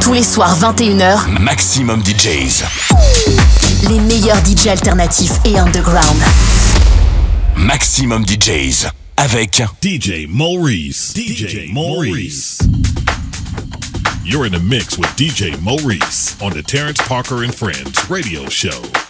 Tous les soirs 21h, Maximum DJs. Les meilleurs DJs alternatifs et underground. Maximum DJs avec DJ Maurice. DJ Maurice. You're in a mix with DJ Maurice on the Terrence Parker and Friends radio show.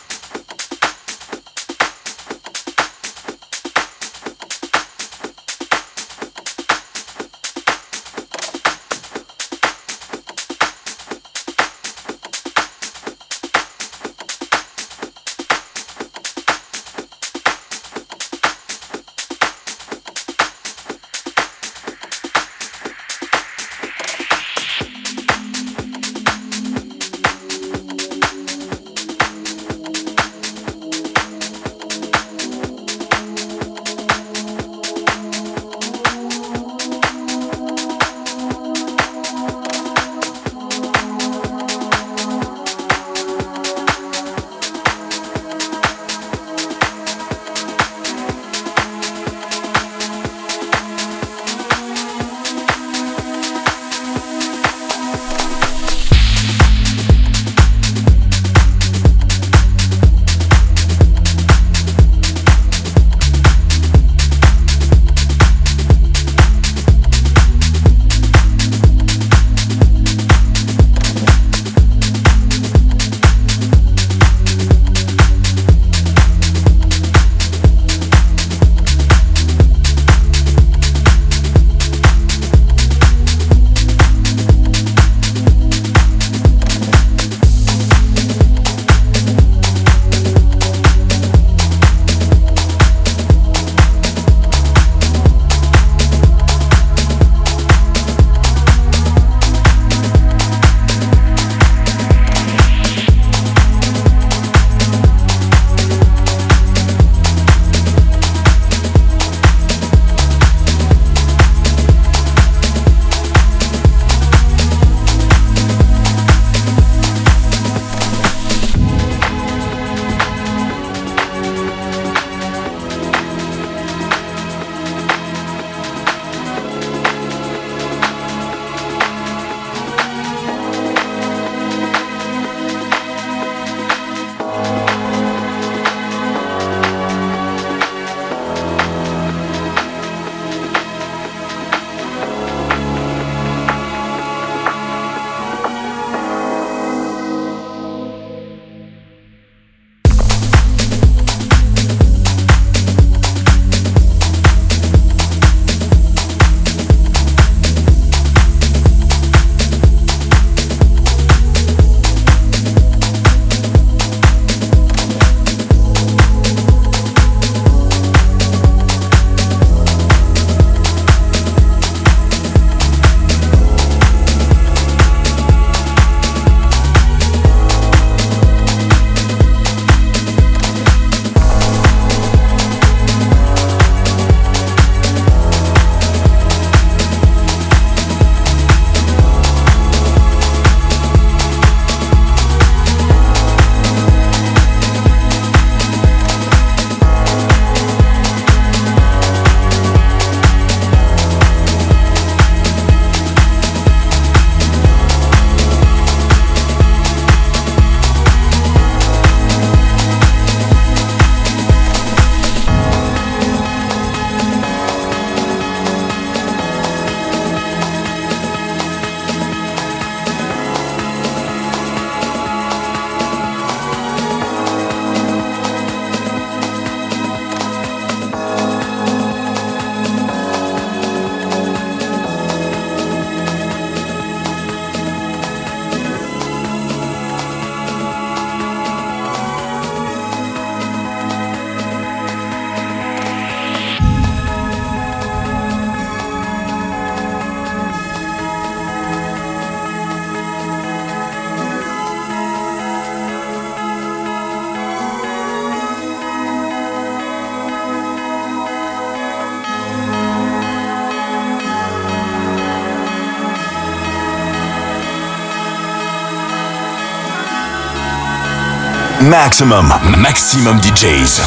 Maximum, Maximum DJs.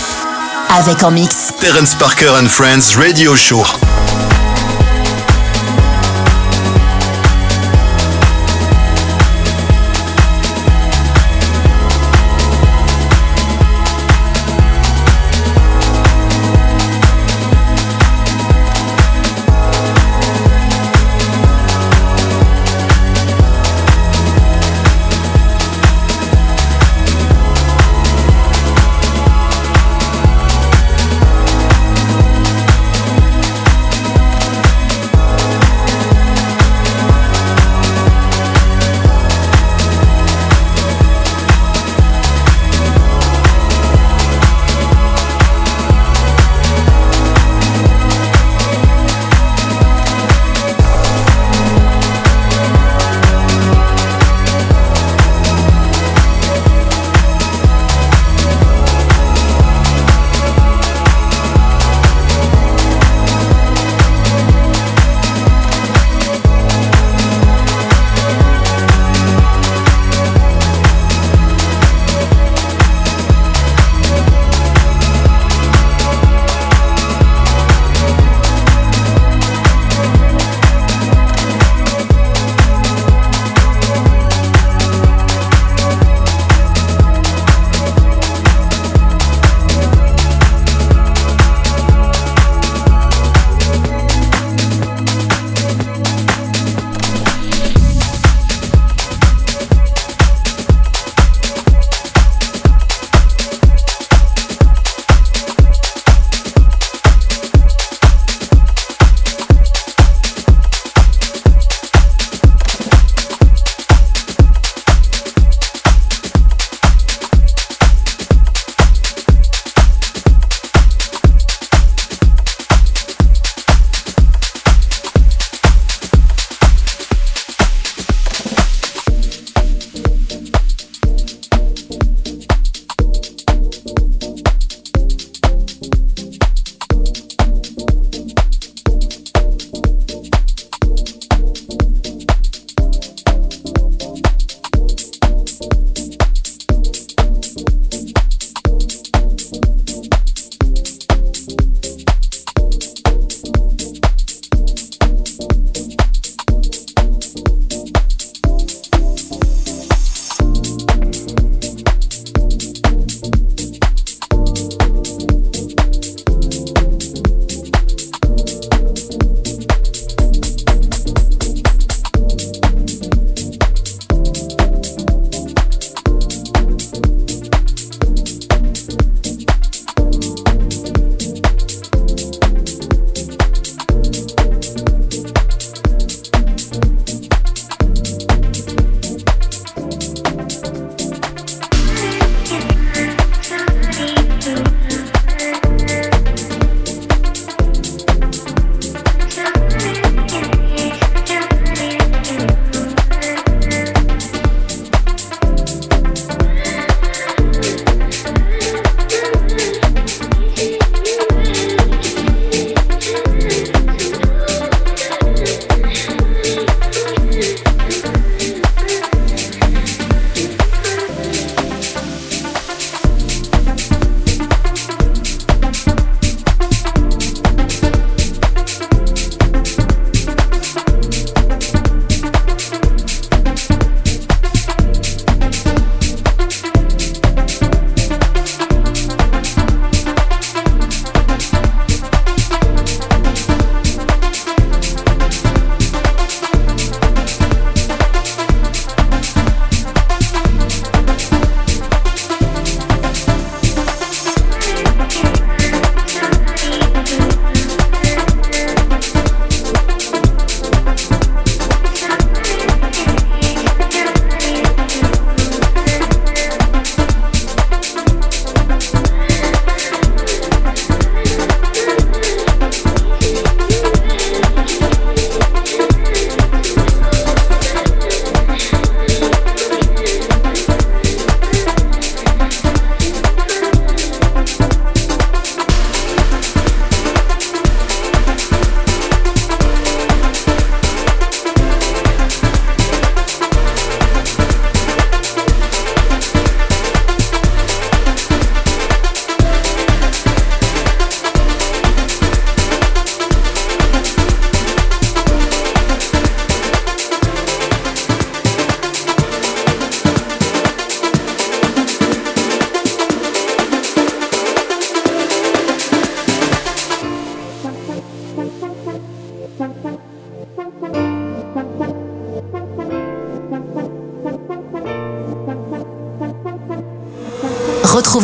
Avec en mix. Terence Parker and Friends Radio Show.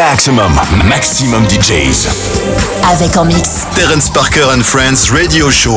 Maximum, maximum DJs. Avec en mix. Terence Parker and Friends Radio Show.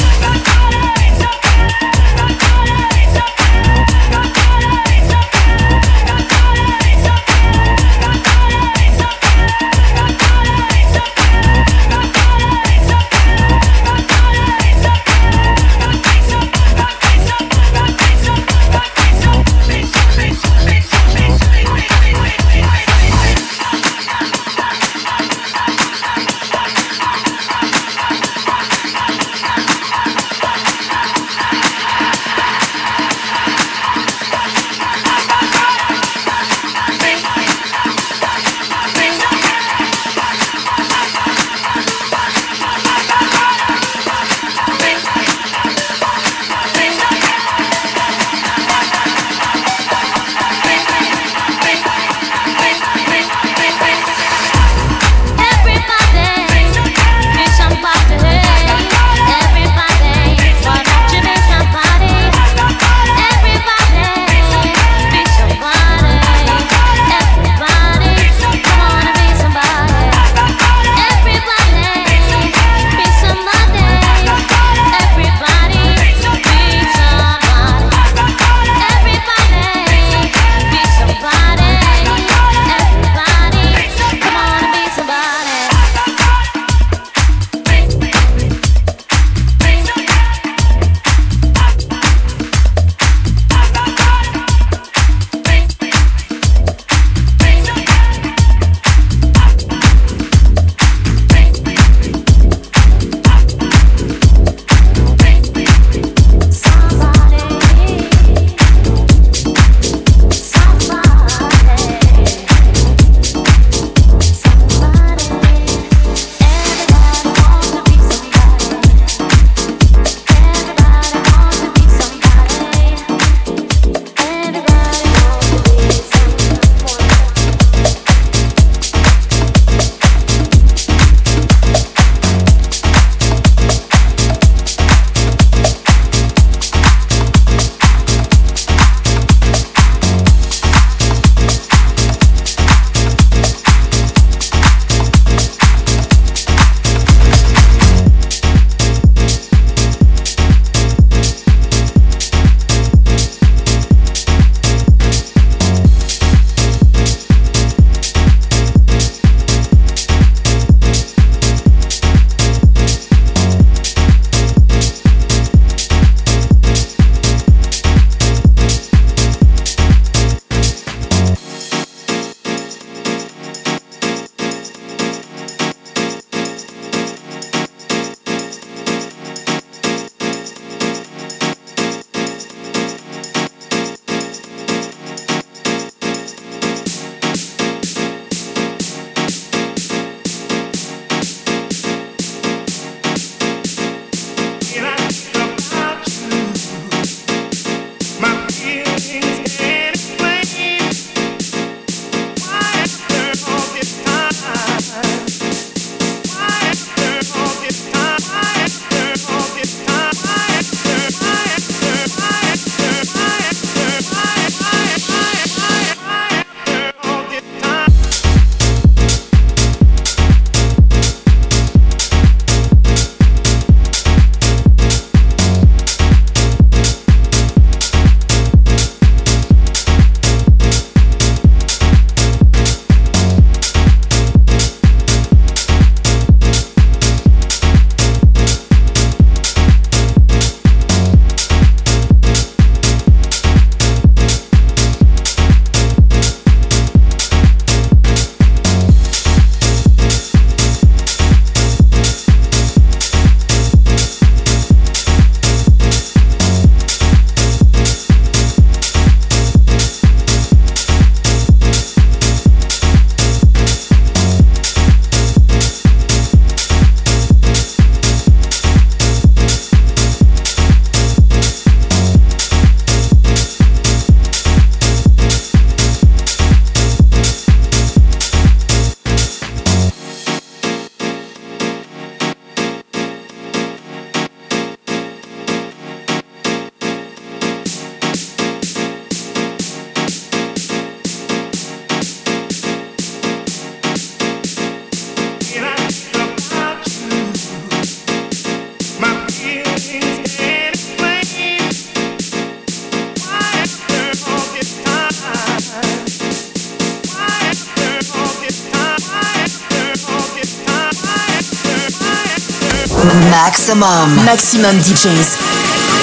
Maximum. Maximum DJs.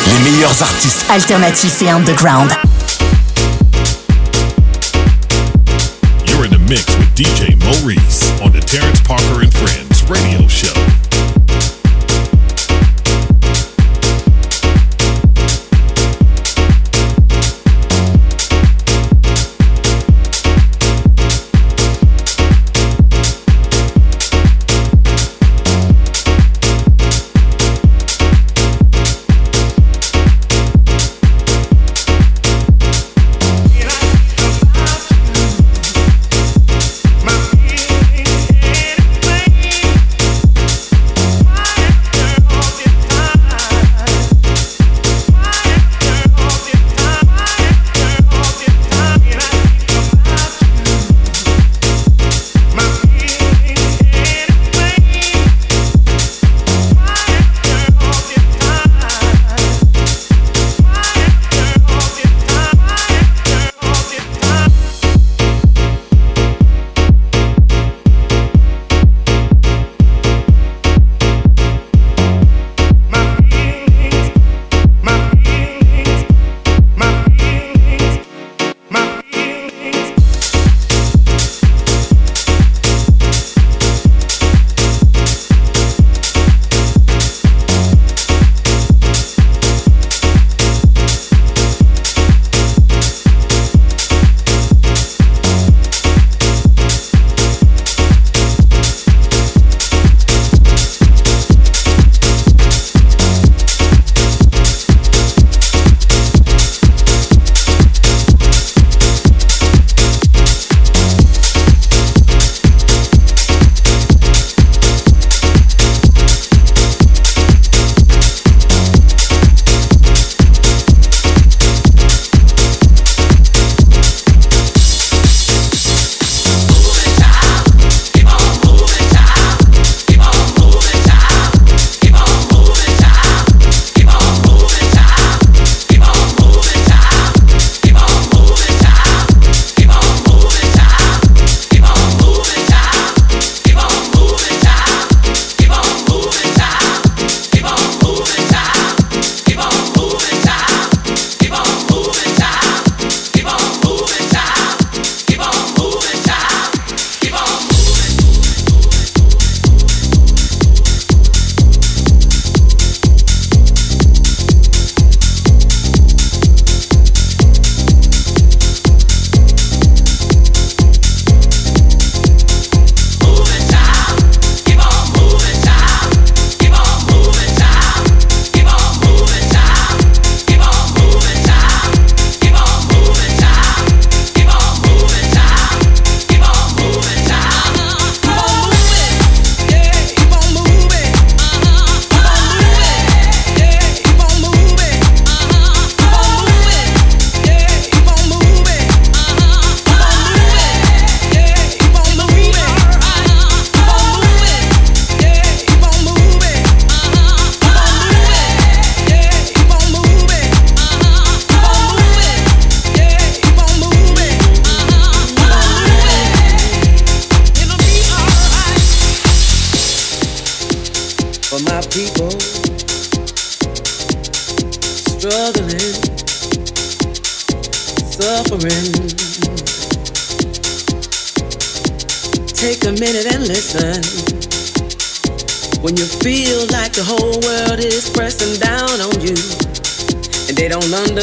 Les meilleurs artistes. Alternatifs et underground. You're in the mix with DJ Maurice on the Terrence Parker and Friends radio show.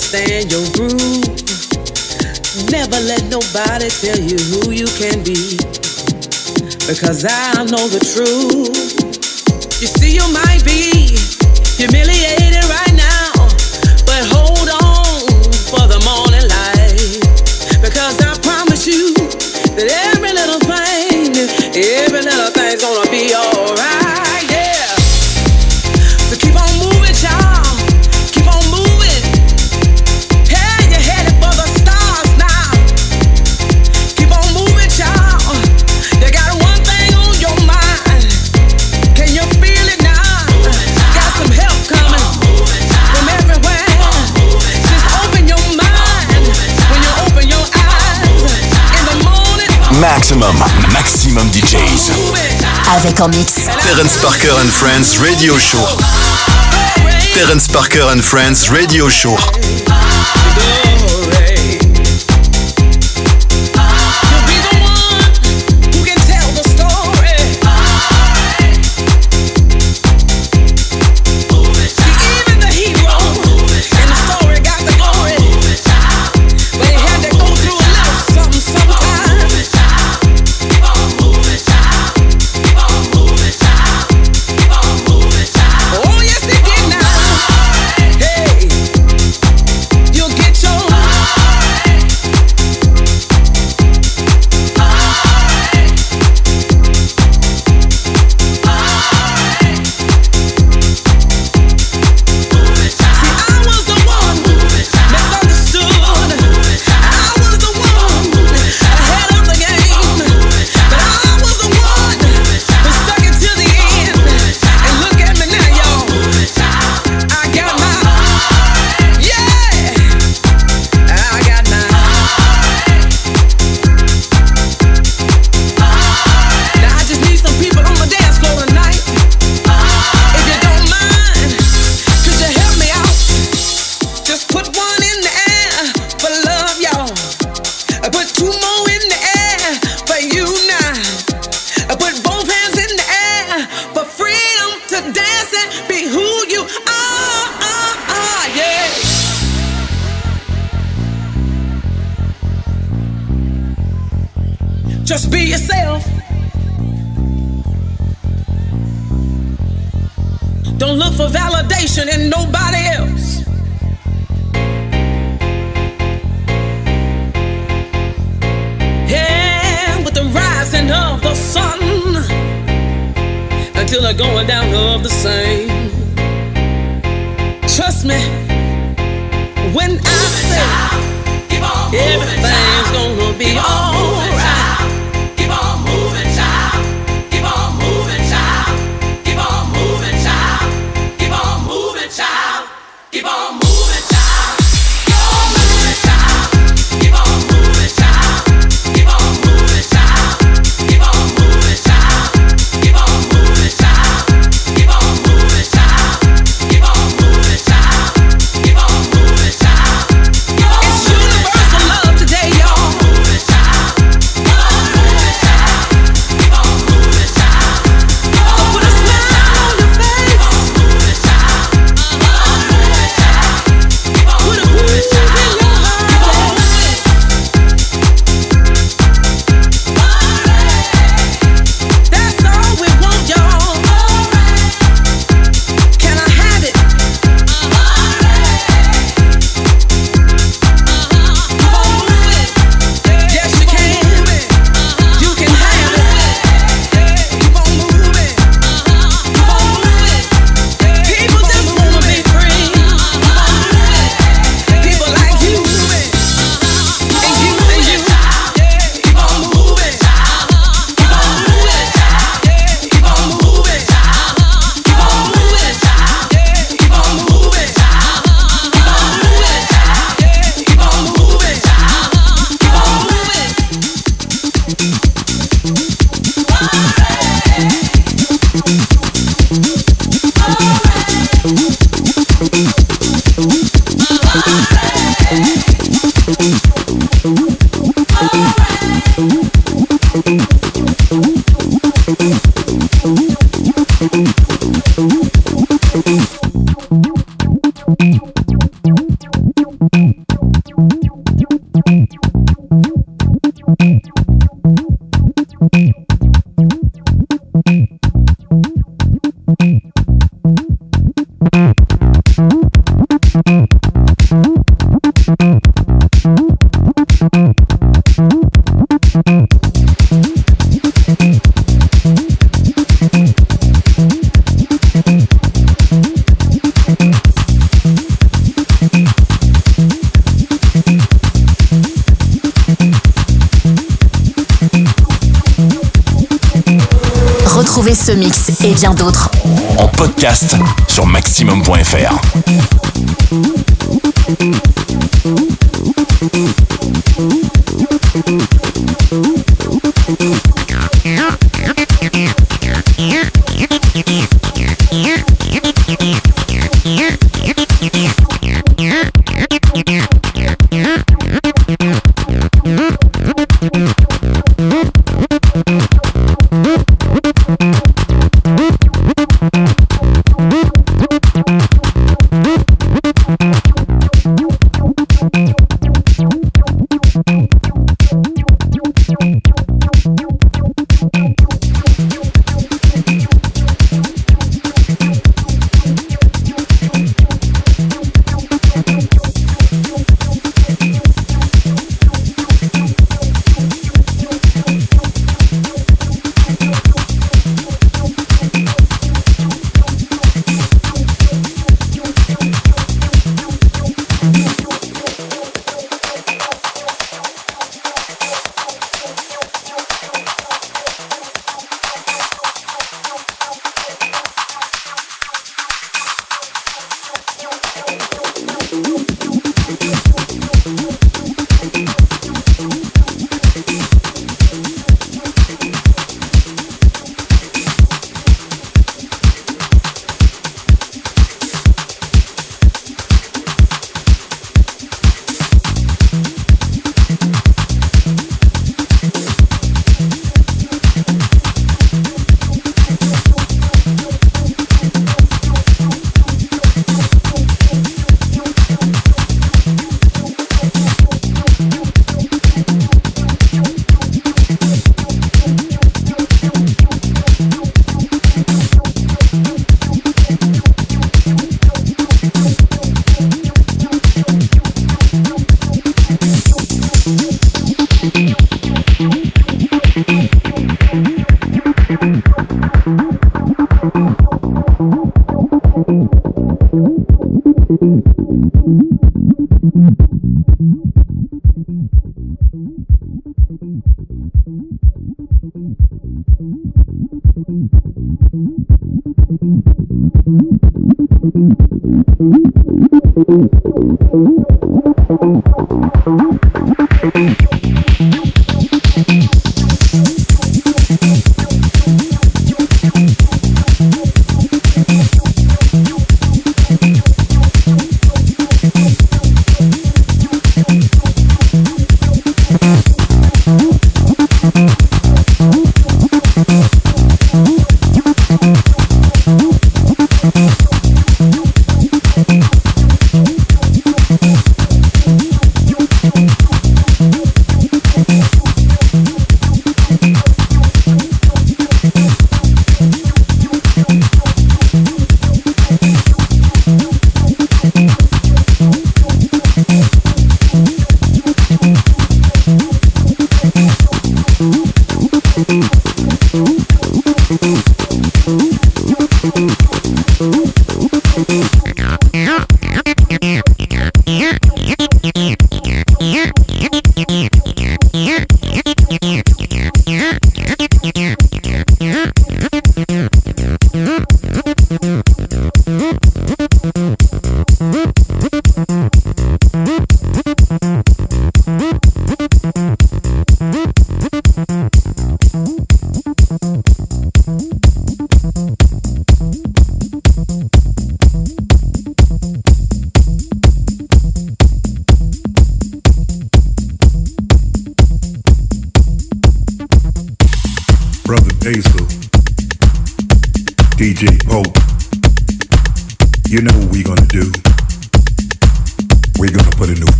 understand your groove. Never let nobody tell you who you can be. Because I know the truth. You see, you might be humiliated. Avec en mix. Terence Parker and Friends Radio Show. Terence Parker and Friends Radio Show. radio.fr.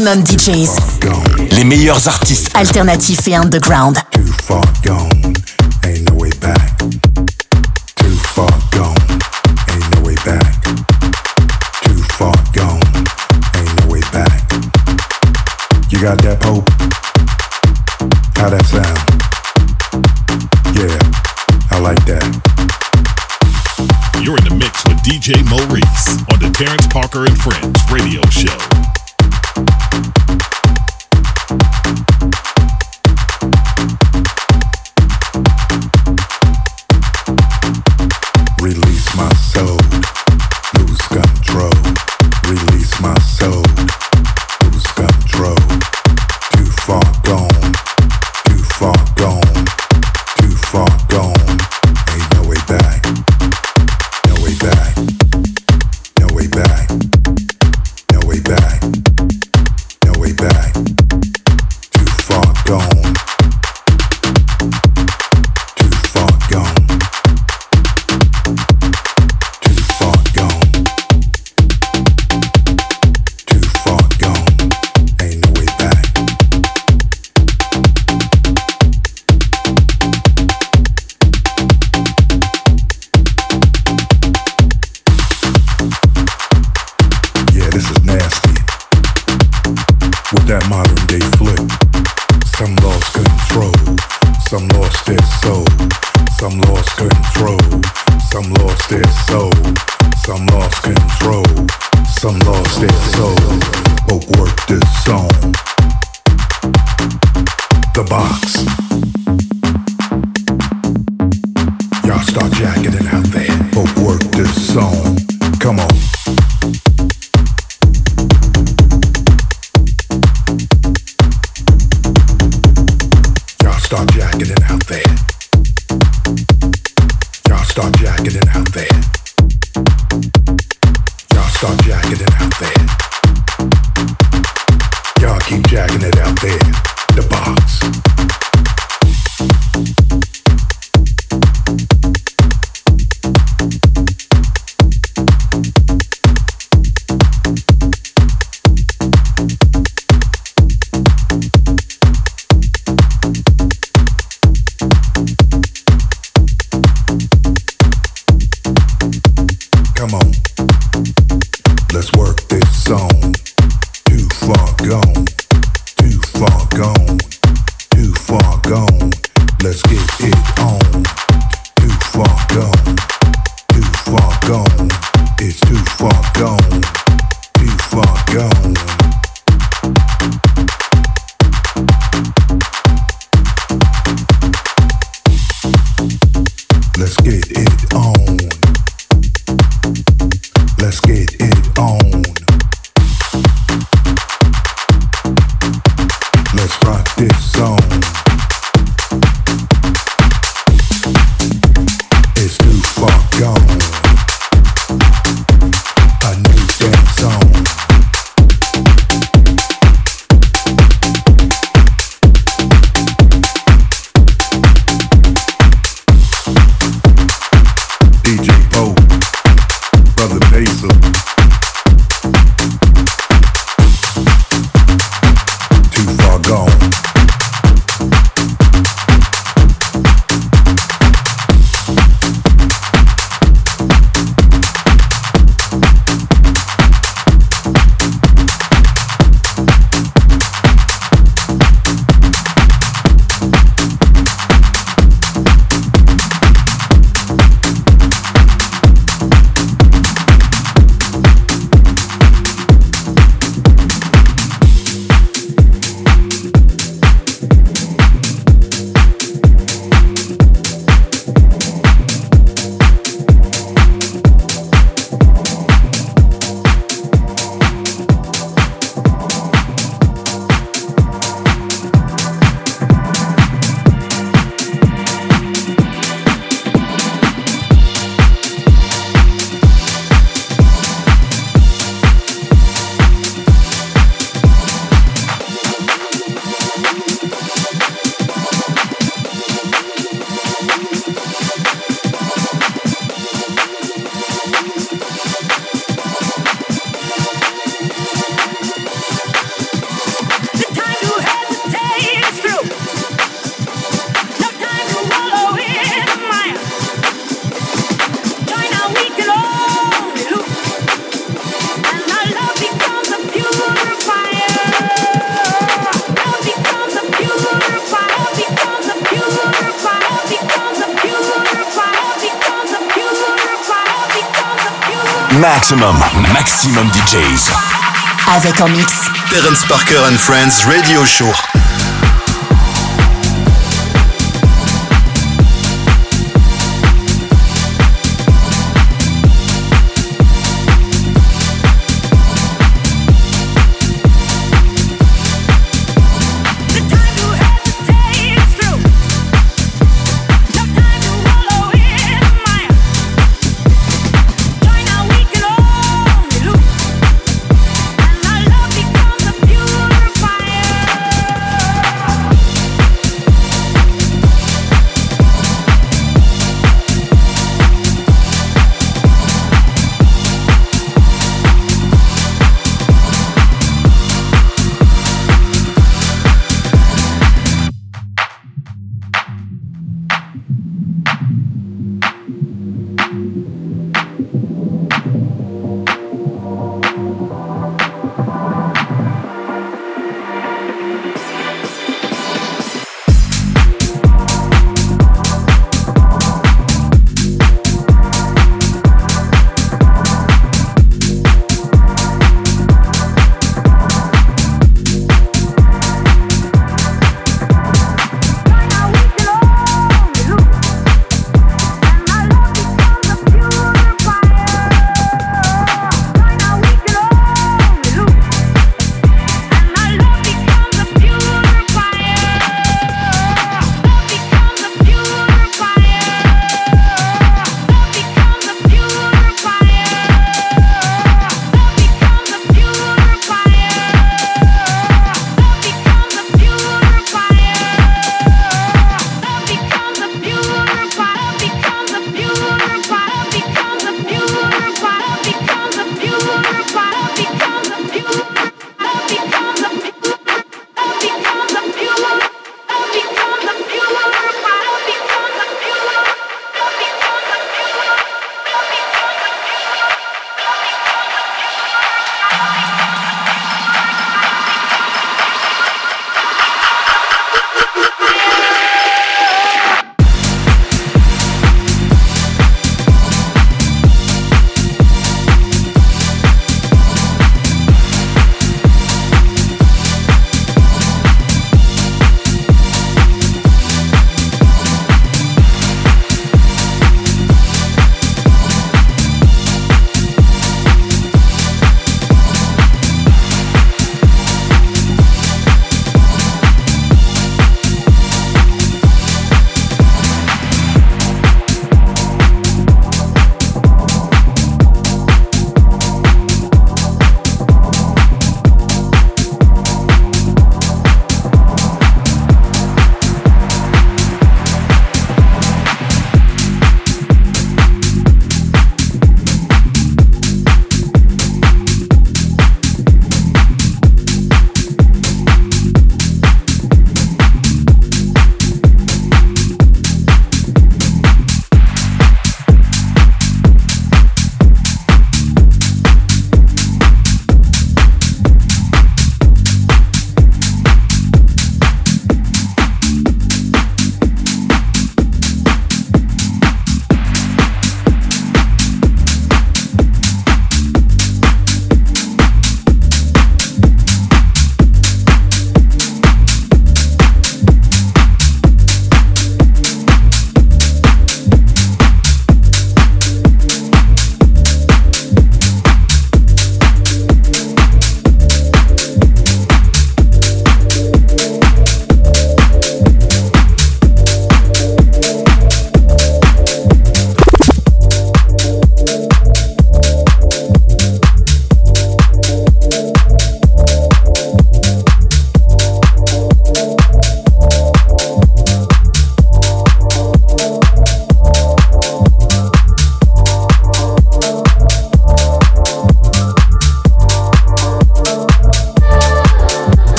Maximum DJs. Les meilleurs artistes alternatifs et underground. Too far gone, ain't no way back. Too far gone, ain't no way back. Too far gone, ain't no way back. You got that Pope? How that sound? Yeah, I like that. You're in the mix with DJ Maurice on the Terrence Parker and Friends radio show. Maximum DJs. Avec en mix. Terence Parker and Friends Radio Show.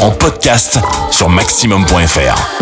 En podcast sur maximum.fr.